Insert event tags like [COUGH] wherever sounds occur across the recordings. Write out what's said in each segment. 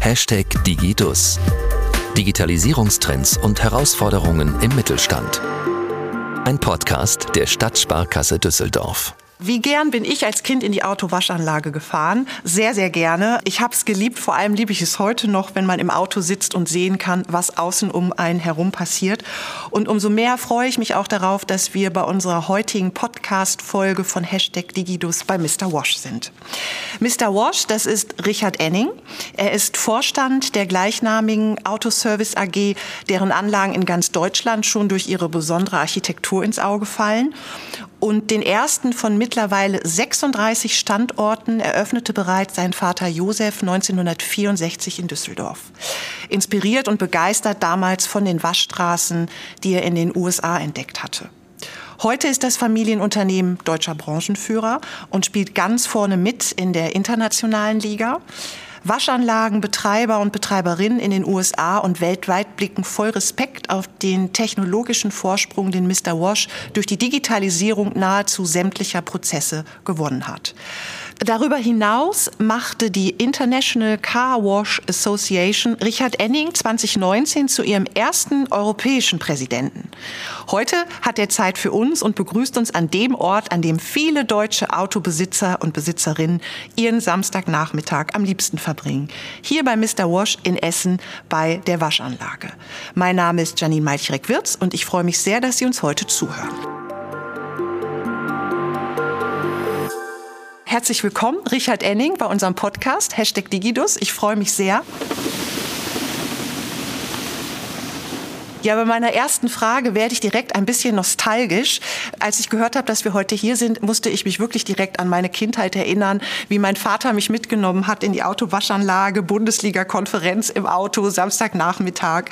Hashtag Digidus. Digitalisierungstrends und Herausforderungen im Mittelstand. Ein Podcast der Stadtsparkasse Düsseldorf. Wie gern bin ich als Kind in die Autowaschanlage gefahren? Sehr, sehr gerne. Ich habe es geliebt, vor allem liebe ich es heute noch, wenn man im Auto sitzt und sehen kann, was außen um einen herum passiert. Und umso mehr freue ich mich auch darauf, dass wir bei unserer heutigen Podcast-Folge von Hashtag Digidus bei Mr. Wash sind. Mr. Wash, das ist Richard Enning. Er ist Vorstand der gleichnamigen Autoservice AG, deren Anlagen in ganz Deutschland schon durch ihre besondere Architektur ins Auge fallen. Und den ersten von mittlerweile 36 Standorten eröffnete bereits sein Vater Josef 1964 in Düsseldorf. Inspiriert und begeistert damals von den Waschstraßen, die er in den USA entdeckt hatte. Heute ist das Familienunternehmen deutscher Branchenführer und spielt ganz vorne mit in der internationalen Liga. Waschanlagenbetreiber und Betreiberinnen in den USA und weltweit blicken voll Respekt auf den technologischen Vorsprung, den Mr. Wash durch die Digitalisierung nahezu sämtlicher Prozesse gewonnen hat. Darüber hinaus machte die International Car Wash Association Richard Enning 2019 zu ihrem ersten europäischen Präsidenten. Heute hat er Zeit für uns und begrüßt uns an dem Ort, an dem viele deutsche Autobesitzer und Besitzerinnen ihren Samstagnachmittag am liebsten verbringen. Hier bei Mr. Wash in Essen bei der Waschanlage. Mein Name ist Janine Malchrek-Wirz und ich freue mich sehr, dass Sie uns heute zuhören. Herzlich willkommen, Richard Enning, bei unserem Podcast, Hashtag Digidus. Ich freue mich sehr. Ja, bei meiner ersten Frage werde ich direkt ein bisschen nostalgisch. Als ich gehört habe, dass wir heute hier sind, musste ich mich wirklich direkt an meine Kindheit erinnern, wie mein Vater mich mitgenommen hat in die Autowaschanlage, Bundesliga-Konferenz im Auto, Samstagnachmittag.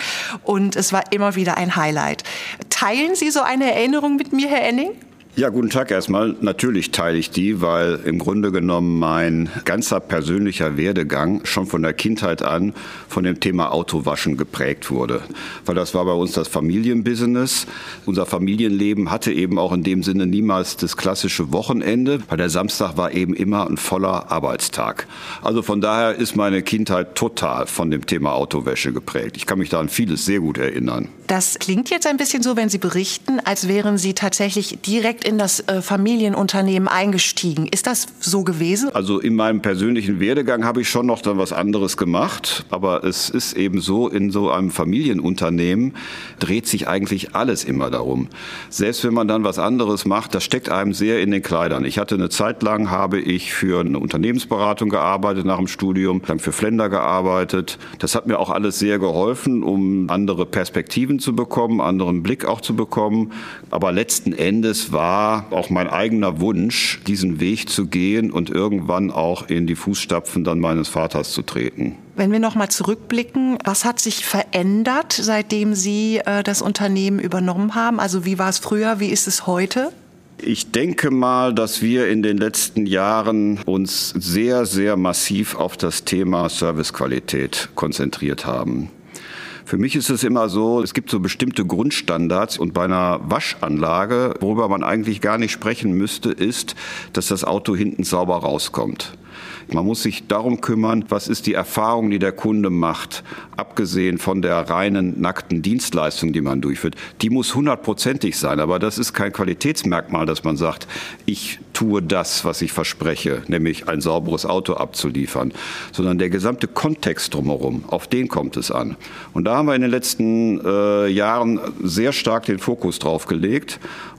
Und es war immer wieder ein Highlight. Teilen Sie so eine Erinnerung mit mir, Herr Enning? Ja, guten Tag erstmal. Natürlich teile ich die, weil im Grunde genommen mein ganzer persönlicher Werdegang schon von der Kindheit an von dem Thema Autowaschen geprägt wurde. Weil das war bei uns das Familienbusiness. Unser Familienleben hatte eben auch in dem Sinne niemals das klassische Wochenende, weil der Samstag war eben immer ein voller Arbeitstag. Also von daher ist meine Kindheit total von dem Thema Autowäsche geprägt. Ich kann mich da an vieles sehr gut erinnern. Das klingt jetzt ein bisschen so, wenn Sie berichten, als wären Sie tatsächlich direkt in das äh, Familienunternehmen eingestiegen. Ist das so gewesen? Also in meinem persönlichen Werdegang habe ich schon noch dann was anderes gemacht. Aber es ist eben so, in so einem Familienunternehmen dreht sich eigentlich alles immer darum. Selbst wenn man dann was anderes macht, das steckt einem sehr in den Kleidern. Ich hatte eine Zeit lang, habe ich für eine Unternehmensberatung gearbeitet nach dem Studium, dann für Flender gearbeitet. Das hat mir auch alles sehr geholfen, um andere Perspektiven zu bekommen, anderen Blick auch zu bekommen. Aber letzten Endes war war auch mein eigener Wunsch, diesen Weg zu gehen und irgendwann auch in die Fußstapfen dann meines Vaters zu treten. Wenn wir noch mal zurückblicken, was hat sich verändert, seitdem Sie äh, das Unternehmen übernommen haben? Also wie war es früher, wie ist es heute? Ich denke mal, dass wir in den letzten Jahren uns sehr, sehr massiv auf das Thema Servicequalität konzentriert haben. Für mich ist es immer so, es gibt so bestimmte Grundstandards und bei einer Waschanlage, worüber man eigentlich gar nicht sprechen müsste, ist, dass das Auto hinten sauber rauskommt. Man muss sich darum kümmern, was ist die Erfahrung, die der Kunde macht, abgesehen von der reinen nackten Dienstleistung, die man durchführt. Die muss hundertprozentig sein, aber das ist kein Qualitätsmerkmal, dass man sagt, ich tue das, was ich verspreche, nämlich ein sauberes Auto abzuliefern, sondern der gesamte Kontext drumherum, auf den kommt es an. Und da haben wir in den letzten äh, Jahren sehr stark den Fokus drauf gelegt.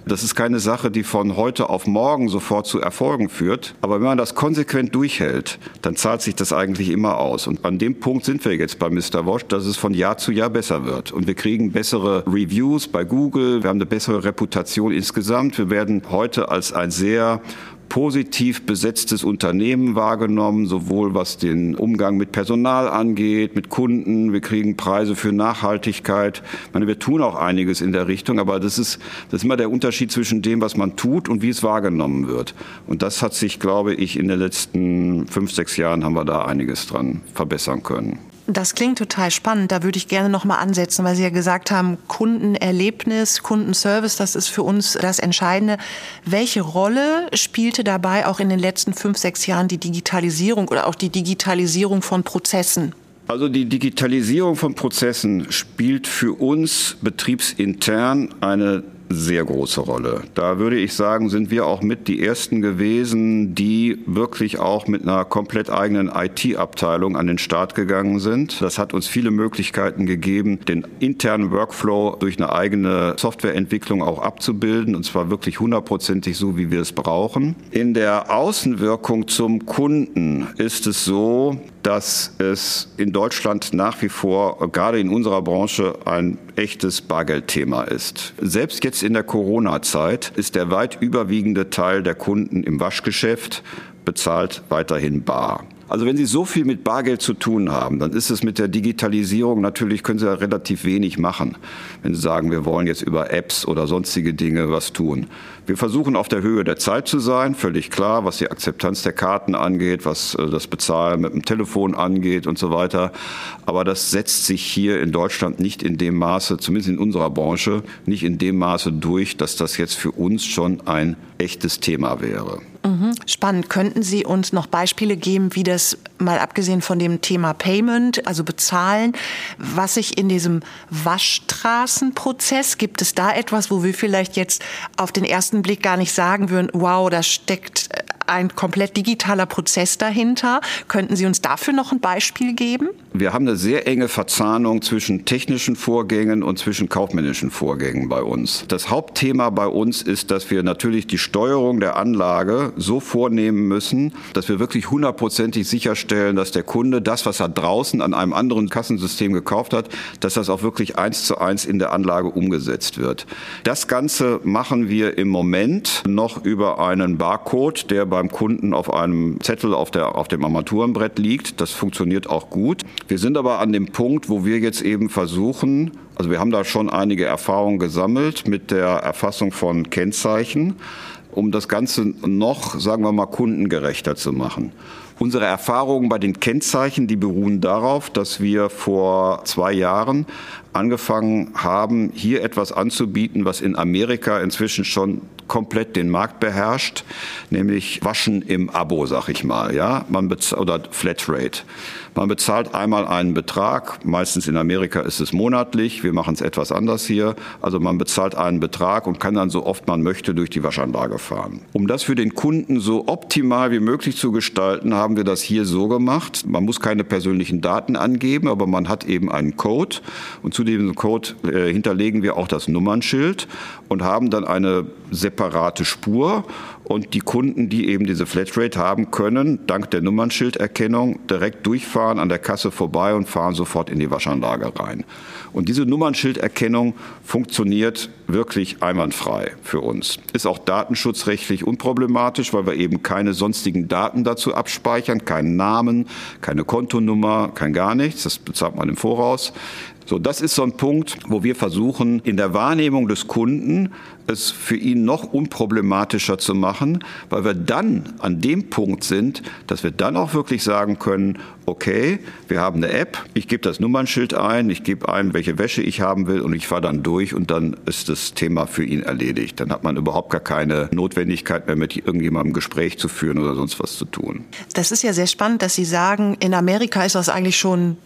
Das ist keine Sache, die von heute auf morgen sofort zu Erfolgen führt. Aber wenn man das konsequent durchhält, dann zahlt sich das eigentlich immer aus. Und an dem Punkt sind wir jetzt bei Mr. Wash, dass es von Jahr zu Jahr besser wird. Und wir kriegen bessere Reviews bei Google, wir haben eine bessere Reputation insgesamt. Wir werden heute als ein sehr positiv besetztes Unternehmen wahrgenommen, sowohl was den Umgang mit Personal angeht, mit Kunden. Wir kriegen Preise für Nachhaltigkeit. Ich meine, wir tun auch einiges in der Richtung, aber das ist, das ist immer der Unterschied zwischen dem, was man tut und wie es wahrgenommen wird. Und das hat sich, glaube ich, in den letzten fünf, sechs Jahren haben wir da einiges dran verbessern können. Das klingt total spannend. Da würde ich gerne noch mal ansetzen, weil Sie ja gesagt haben, Kundenerlebnis, Kundenservice, das ist für uns das Entscheidende. Welche Rolle spielte dabei auch in den letzten fünf, sechs Jahren die Digitalisierung oder auch die Digitalisierung von Prozessen? Also die Digitalisierung von Prozessen spielt für uns betriebsintern eine sehr große Rolle. Da würde ich sagen, sind wir auch mit die ersten gewesen, die wirklich auch mit einer komplett eigenen IT-Abteilung an den Start gegangen sind. Das hat uns viele Möglichkeiten gegeben, den internen Workflow durch eine eigene Softwareentwicklung auch abzubilden und zwar wirklich hundertprozentig so, wie wir es brauchen. In der Außenwirkung zum Kunden ist es so, dass es in Deutschland nach wie vor, gerade in unserer Branche, ein echtes Bargeldthema ist. Selbst jetzt in der Corona-Zeit ist der weit überwiegende Teil der Kunden im Waschgeschäft bezahlt weiterhin bar. Also wenn Sie so viel mit Bargeld zu tun haben, dann ist es mit der Digitalisierung natürlich, können Sie ja relativ wenig machen, wenn Sie sagen, wir wollen jetzt über Apps oder sonstige Dinge was tun. Wir versuchen auf der Höhe der Zeit zu sein, völlig klar, was die Akzeptanz der Karten angeht, was äh, das Bezahlen mit dem Telefon angeht und so weiter. Aber das setzt sich hier in Deutschland nicht in dem Maße, zumindest in unserer Branche, nicht in dem Maße durch, dass das jetzt für uns schon ein echtes Thema wäre. Mhm. Spannend. Könnten Sie uns noch Beispiele geben, wie das mal abgesehen von dem Thema Payment, also bezahlen, was sich in diesem Waschstraßenprozess, gibt es da etwas, wo wir vielleicht jetzt auf den ersten Blick gar nicht sagen würden, wow, da steckt ein komplett digitaler Prozess dahinter. Könnten Sie uns dafür noch ein Beispiel geben? Wir haben eine sehr enge Verzahnung zwischen technischen Vorgängen und zwischen kaufmännischen Vorgängen bei uns. Das Hauptthema bei uns ist, dass wir natürlich die Steuerung der Anlage so vornehmen müssen, dass wir wirklich hundertprozentig sicherstellen, dass der Kunde das, was er draußen an einem anderen Kassensystem gekauft hat, dass das auch wirklich eins zu eins in der Anlage umgesetzt wird. Das Ganze machen wir im Moment noch über einen Barcode, der beim Kunden auf einem Zettel auf, der, auf dem Armaturenbrett liegt. Das funktioniert auch gut. Wir sind aber an dem Punkt, wo wir jetzt eben versuchen, also wir haben da schon einige Erfahrungen gesammelt mit der Erfassung von Kennzeichen, um das Ganze noch, sagen wir mal, kundengerechter zu machen. Unsere Erfahrungen bei den Kennzeichen, die beruhen darauf, dass wir vor zwei Jahren angefangen haben, hier etwas anzubieten, was in Amerika inzwischen schon komplett den Markt beherrscht, nämlich Waschen im Abo, sag ich mal, ja, man oder Flatrate. Man bezahlt einmal einen Betrag, meistens in Amerika ist es monatlich, wir machen es etwas anders hier, also man bezahlt einen Betrag und kann dann so oft man möchte durch die Waschanlage fahren. Um das für den Kunden so optimal wie möglich zu gestalten, haben wir das hier so gemacht. Man muss keine persönlichen Daten angeben, aber man hat eben einen Code. Und zu diesem Code äh, hinterlegen wir auch das Nummernschild und haben dann eine separate Spur und die Kunden, die eben diese Flatrate haben, können dank der Nummernschilderkennung direkt durchfahren an der Kasse vorbei und fahren sofort in die Waschanlage rein. Und diese Nummernschilderkennung funktioniert wirklich einwandfrei für uns. Ist auch datenschutzrechtlich unproblematisch, weil wir eben keine sonstigen Daten dazu abspeichern, keinen Namen, keine Kontonummer, kein gar nichts. Das bezahlt man im Voraus. So, das ist so ein Punkt, wo wir versuchen, in der Wahrnehmung des Kunden es für ihn noch unproblematischer zu machen, weil wir dann an dem Punkt sind, dass wir dann auch wirklich sagen können, okay, wir haben eine App, ich gebe das Nummernschild ein, ich gebe ein, welche Wäsche ich haben will und ich fahre dann durch und dann ist das Thema für ihn erledigt. Dann hat man überhaupt gar keine Notwendigkeit mehr mit irgendjemandem Gespräch zu führen oder sonst was zu tun. Das ist ja sehr spannend, dass Sie sagen, in Amerika ist das eigentlich schon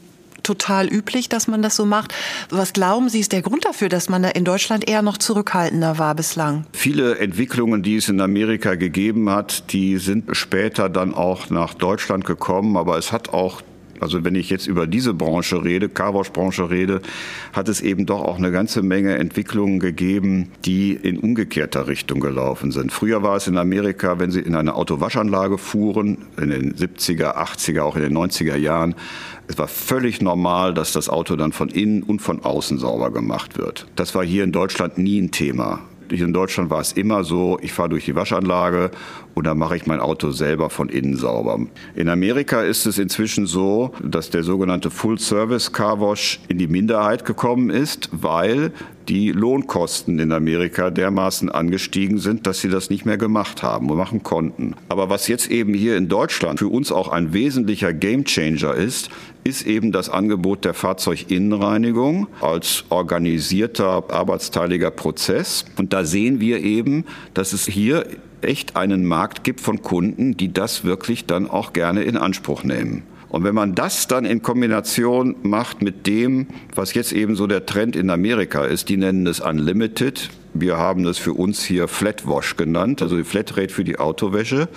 total üblich, dass man das so macht. Was glauben Sie, ist der Grund dafür, dass man da in Deutschland eher noch zurückhaltender war bislang? Viele Entwicklungen, die es in Amerika gegeben hat, die sind später dann auch nach Deutschland gekommen, aber es hat auch also wenn ich jetzt über diese Branche rede, Carwash-Branche rede, hat es eben doch auch eine ganze Menge Entwicklungen gegeben, die in umgekehrter Richtung gelaufen sind. Früher war es in Amerika, wenn Sie in eine Autowaschanlage fuhren, in den 70er, 80er, auch in den 90er Jahren, es war völlig normal, dass das Auto dann von innen und von außen sauber gemacht wird. Das war hier in Deutschland nie ein Thema. In Deutschland war es immer so, ich fahre durch die Waschanlage und dann mache ich mein Auto selber von innen sauber. In Amerika ist es inzwischen so, dass der sogenannte Full Service Car Wash in die Minderheit gekommen ist, weil die Lohnkosten in Amerika dermaßen angestiegen sind, dass sie das nicht mehr gemacht haben und machen konnten. Aber was jetzt eben hier in Deutschland für uns auch ein wesentlicher Gamechanger ist, ist eben das Angebot der Fahrzeuginnenreinigung als organisierter, arbeitsteiliger Prozess. Und da sehen wir eben, dass es hier echt einen Markt gibt von Kunden, die das wirklich dann auch gerne in Anspruch nehmen. Und wenn man das dann in Kombination macht mit dem, was jetzt eben so der Trend in Amerika ist, die nennen es Unlimited. Wir haben es für uns hier Flatwash genannt, also die Flatrate für die Autowäsche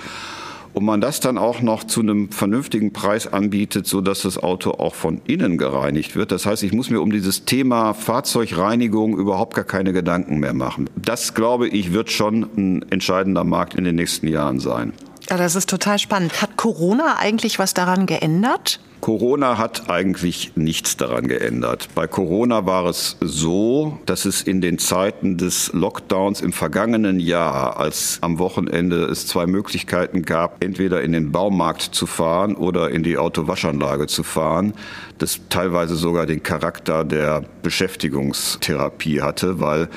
und man das dann auch noch zu einem vernünftigen Preis anbietet, so dass das Auto auch von innen gereinigt wird. Das heißt, ich muss mir um dieses Thema Fahrzeugreinigung überhaupt gar keine Gedanken mehr machen. Das, glaube ich, wird schon ein entscheidender Markt in den nächsten Jahren sein. Ja, das ist total spannend. Hat Corona eigentlich was daran geändert? Corona hat eigentlich nichts daran geändert. Bei Corona war es so, dass es in den Zeiten des Lockdowns im vergangenen Jahr, als am Wochenende es zwei Möglichkeiten gab, entweder in den Baumarkt zu fahren oder in die Autowaschanlage zu fahren, das teilweise sogar den Charakter der Beschäftigungstherapie hatte, weil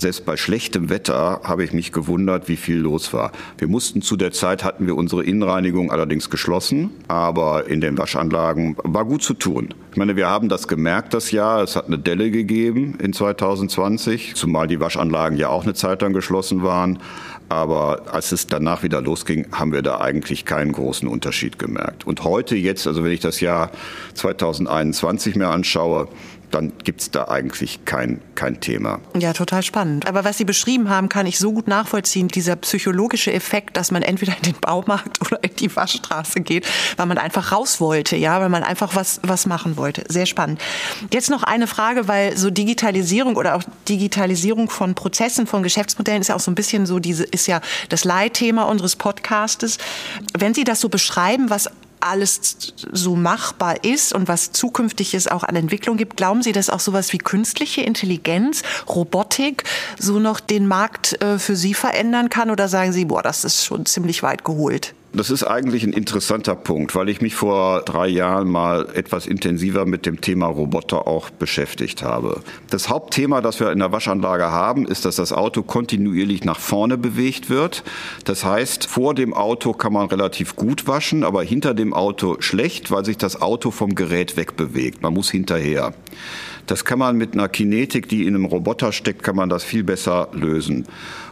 selbst bei schlechtem Wetter habe ich mich gewundert, wie viel los war. Wir mussten zu der Zeit, hatten wir unsere Innenreinigung allerdings geschlossen, aber in den Waschanlagen war gut zu tun. Ich meine, wir haben das gemerkt das Jahr. Es hat eine Delle gegeben in 2020, zumal die Waschanlagen ja auch eine Zeit lang geschlossen waren. Aber als es danach wieder losging, haben wir da eigentlich keinen großen Unterschied gemerkt. Und heute jetzt, also wenn ich das Jahr 2021 mir anschaue, dann gibt es da eigentlich kein, kein Thema. Ja, total spannend. Aber was Sie beschrieben haben, kann ich so gut nachvollziehen. Dieser psychologische Effekt, dass man entweder in den Baumarkt [LAUGHS] oder in die Waschstraße geht, weil man einfach raus wollte, ja, weil man einfach was, was machen wollte. Sehr spannend. Jetzt noch eine Frage, weil so Digitalisierung oder auch Digitalisierung von Prozessen, von Geschäftsmodellen ist ja auch so ein bisschen so diese, ist ja das Leitthema unseres Podcastes. Wenn Sie das so beschreiben, was alles so machbar ist und was zukünftig es auch an Entwicklung gibt, glauben Sie, dass auch sowas wie künstliche Intelligenz, Robotik so noch den Markt äh, für Sie verändern kann? Oder sagen Sie, boah, das ist schon ziemlich weit geholt? Das ist eigentlich ein interessanter Punkt, weil ich mich vor drei Jahren mal etwas intensiver mit dem Thema Roboter auch beschäftigt habe. Das Hauptthema, das wir in der Waschanlage haben, ist, dass das Auto kontinuierlich nach vorne bewegt wird. Das heißt, vor dem Auto kann man relativ gut waschen, aber hinter dem Auto schlecht, weil sich das Auto vom Gerät wegbewegt. Man muss hinterher. Das kann man mit einer Kinetik, die in einem Roboter steckt, kann man das viel besser lösen.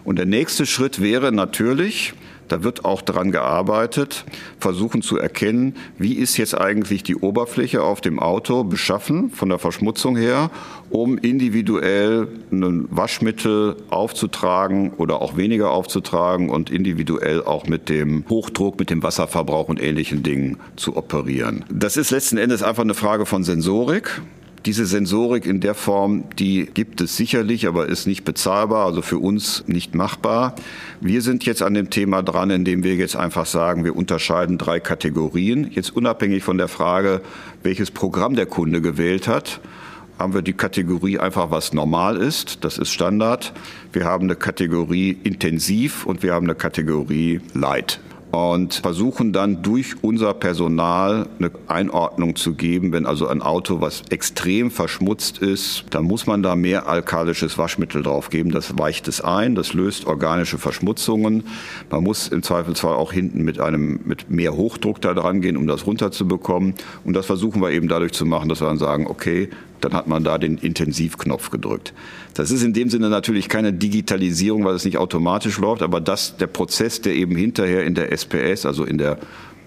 Und der nächste Schritt wäre natürlich, da wird auch daran gearbeitet, versuchen zu erkennen, wie ist jetzt eigentlich die Oberfläche auf dem Auto beschaffen von der Verschmutzung her, um individuell ein Waschmittel aufzutragen oder auch weniger aufzutragen und individuell auch mit dem Hochdruck, mit dem Wasserverbrauch und ähnlichen Dingen zu operieren. Das ist letzten Endes einfach eine Frage von Sensorik. Diese Sensorik in der Form, die gibt es sicherlich, aber ist nicht bezahlbar, also für uns nicht machbar. Wir sind jetzt an dem Thema dran, indem wir jetzt einfach sagen, wir unterscheiden drei Kategorien. Jetzt unabhängig von der Frage, welches Programm der Kunde gewählt hat, haben wir die Kategorie einfach, was normal ist. Das ist Standard. Wir haben eine Kategorie intensiv und wir haben eine Kategorie light und versuchen dann durch unser Personal eine Einordnung zu geben, wenn also ein Auto, was extrem verschmutzt ist, dann muss man da mehr alkalisches Waschmittel drauf geben. Das weicht es ein, das löst organische Verschmutzungen. Man muss im Zweifelsfall auch hinten mit einem mit mehr Hochdruck da dran gehen, um das runterzubekommen. Und das versuchen wir eben dadurch zu machen, dass wir dann sagen, okay, dann hat man da den Intensivknopf gedrückt. Das ist in dem Sinne natürlich keine Digitalisierung, weil es nicht automatisch läuft, aber das, der Prozess, der eben hinterher in der SPS, also in der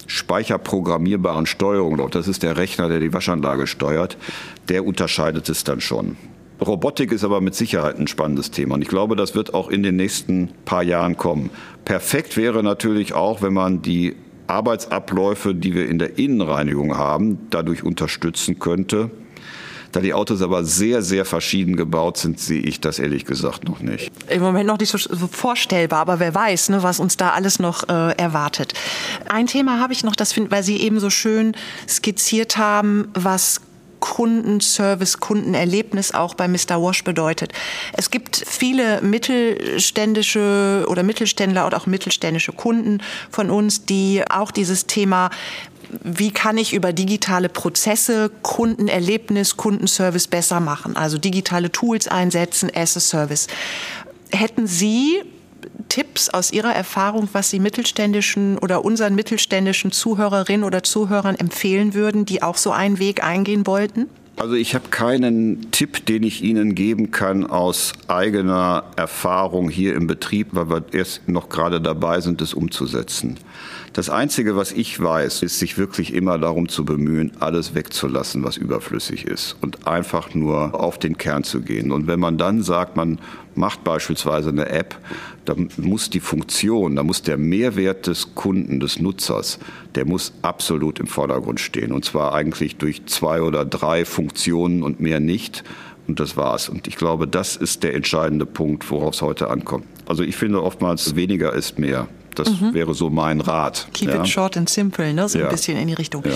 speicherprogrammierbaren Steuerung läuft, das ist der Rechner, der die Waschanlage steuert, der unterscheidet es dann schon. Robotik ist aber mit Sicherheit ein spannendes Thema und ich glaube, das wird auch in den nächsten paar Jahren kommen. Perfekt wäre natürlich auch, wenn man die Arbeitsabläufe, die wir in der Innenreinigung haben, dadurch unterstützen könnte. Da die Autos aber sehr, sehr verschieden gebaut sind, sehe ich das ehrlich gesagt noch nicht. Im Moment noch nicht so vorstellbar, aber wer weiß, ne, was uns da alles noch äh, erwartet. Ein Thema habe ich noch, das find, weil Sie eben so schön skizziert haben, was Kundenservice, Kundenerlebnis auch bei Mr. Wash bedeutet. Es gibt viele mittelständische oder Mittelständler und auch mittelständische Kunden von uns, die auch dieses Thema wie kann ich über digitale Prozesse Kundenerlebnis, Kundenservice besser machen? Also digitale Tools einsetzen, as a Service. Hätten Sie Tipps aus Ihrer Erfahrung, was Sie mittelständischen oder unseren mittelständischen Zuhörerinnen oder Zuhörern empfehlen würden, die auch so einen Weg eingehen wollten? Also ich habe keinen Tipp, den ich Ihnen geben kann aus eigener Erfahrung hier im Betrieb, weil wir erst noch gerade dabei sind, es umzusetzen. Das Einzige, was ich weiß, ist, sich wirklich immer darum zu bemühen, alles wegzulassen, was überflüssig ist und einfach nur auf den Kern zu gehen. Und wenn man dann sagt, man macht beispielsweise eine App, dann muss die Funktion, da muss der Mehrwert des Kunden, des Nutzers, der muss absolut im Vordergrund stehen. Und zwar eigentlich durch zwei oder drei Funktionen und mehr nicht. Und das war's. Und ich glaube, das ist der entscheidende Punkt, worauf es heute ankommt. Also ich finde oftmals weniger ist mehr. Das mhm. wäre so mein Rat. Keep ja. it short and simple, ne? so ja. ein bisschen in die Richtung. Ja.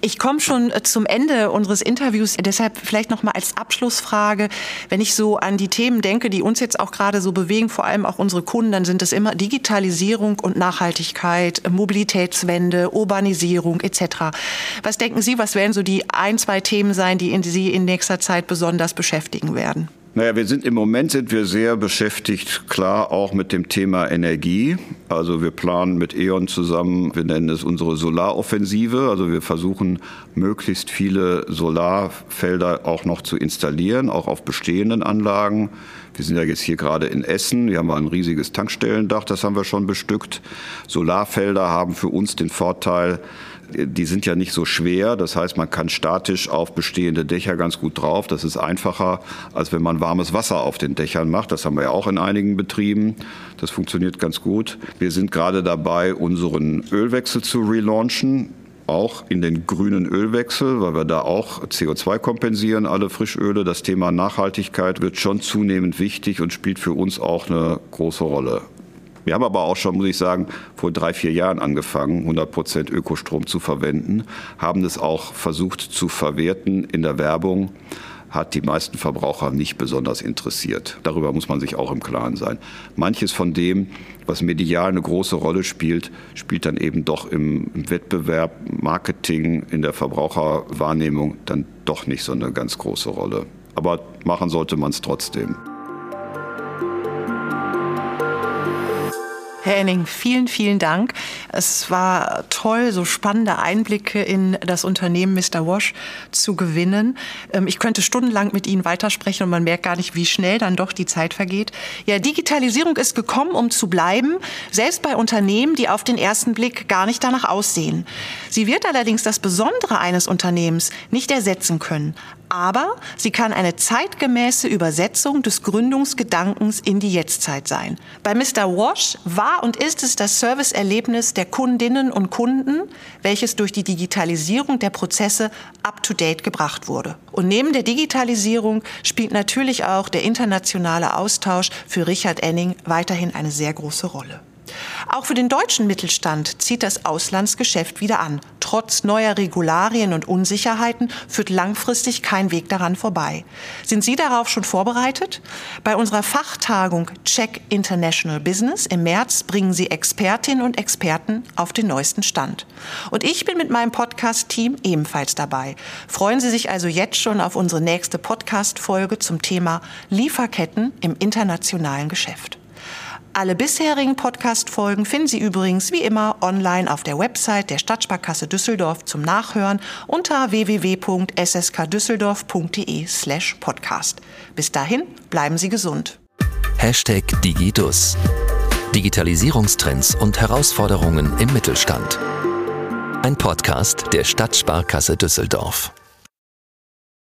Ich komme schon äh, zum Ende unseres Interviews, deshalb vielleicht noch mal als Abschlussfrage, wenn ich so an die Themen denke, die uns jetzt auch gerade so bewegen, vor allem auch unsere Kunden, dann sind es immer Digitalisierung und Nachhaltigkeit, Mobilitätswende, Urbanisierung etc. Was denken Sie, was werden so die ein, zwei Themen sein, die Sie in nächster Zeit besonders beschäftigen werden? Naja, wir sind im Moment sind wir sehr beschäftigt, klar auch mit dem Thema Energie. Also wir planen mit E.ON zusammen, wir nennen es unsere Solaroffensive. Also wir versuchen möglichst viele Solarfelder auch noch zu installieren, auch auf bestehenden Anlagen. Wir sind ja jetzt hier gerade in Essen. Hier haben wir ein riesiges Tankstellendach, das haben wir schon bestückt. Solarfelder haben für uns den Vorteil, die sind ja nicht so schwer. Das heißt, man kann statisch auf bestehende Dächer ganz gut drauf. Das ist einfacher, als wenn man warmes Wasser auf den Dächern macht. Das haben wir ja auch in einigen Betrieben. Das funktioniert ganz gut. Wir sind gerade dabei, unseren Ölwechsel zu relaunchen auch in den grünen Ölwechsel, weil wir da auch CO2 kompensieren, alle Frischöle. Das Thema Nachhaltigkeit wird schon zunehmend wichtig und spielt für uns auch eine große Rolle. Wir haben aber auch schon, muss ich sagen, vor drei, vier Jahren angefangen, 100 Prozent Ökostrom zu verwenden, haben das auch versucht zu verwerten in der Werbung hat die meisten Verbraucher nicht besonders interessiert. Darüber muss man sich auch im Klaren sein. Manches von dem, was medial eine große Rolle spielt, spielt dann eben doch im Wettbewerb, Marketing, in der Verbraucherwahrnehmung dann doch nicht so eine ganz große Rolle. Aber machen sollte man es trotzdem. Herr Enning, vielen, vielen Dank. Es war toll, so spannende Einblicke in das Unternehmen Mr. Wash zu gewinnen. Ähm, ich könnte stundenlang mit Ihnen weitersprechen und man merkt gar nicht, wie schnell dann doch die Zeit vergeht. Ja, Digitalisierung ist gekommen, um zu bleiben, selbst bei Unternehmen, die auf den ersten Blick gar nicht danach aussehen. Sie wird allerdings das Besondere eines Unternehmens nicht ersetzen können aber sie kann eine zeitgemäße Übersetzung des Gründungsgedankens in die Jetztzeit sein. Bei Mr. Wash war und ist es das Serviceerlebnis der Kundinnen und Kunden, welches durch die Digitalisierung der Prozesse up-to-date gebracht wurde. Und neben der Digitalisierung spielt natürlich auch der internationale Austausch für Richard Enning weiterhin eine sehr große Rolle. Auch für den deutschen Mittelstand zieht das Auslandsgeschäft wieder an. Trotz neuer Regularien und Unsicherheiten führt langfristig kein Weg daran vorbei. Sind Sie darauf schon vorbereitet? Bei unserer Fachtagung Check International Business im März bringen Sie Expertinnen und Experten auf den neuesten Stand. Und ich bin mit meinem Podcast-Team ebenfalls dabei. Freuen Sie sich also jetzt schon auf unsere nächste Podcast-Folge zum Thema Lieferketten im internationalen Geschäft. Alle bisherigen Podcast-Folgen finden Sie übrigens wie immer online auf der Website der Stadtsparkasse Düsseldorf zum Nachhören unter www.sskdüsseldorf.de slash podcast. Bis dahin bleiben Sie gesund. Hashtag Digidus. Digitalisierungstrends und Herausforderungen im Mittelstand. Ein Podcast der Stadtsparkasse Düsseldorf.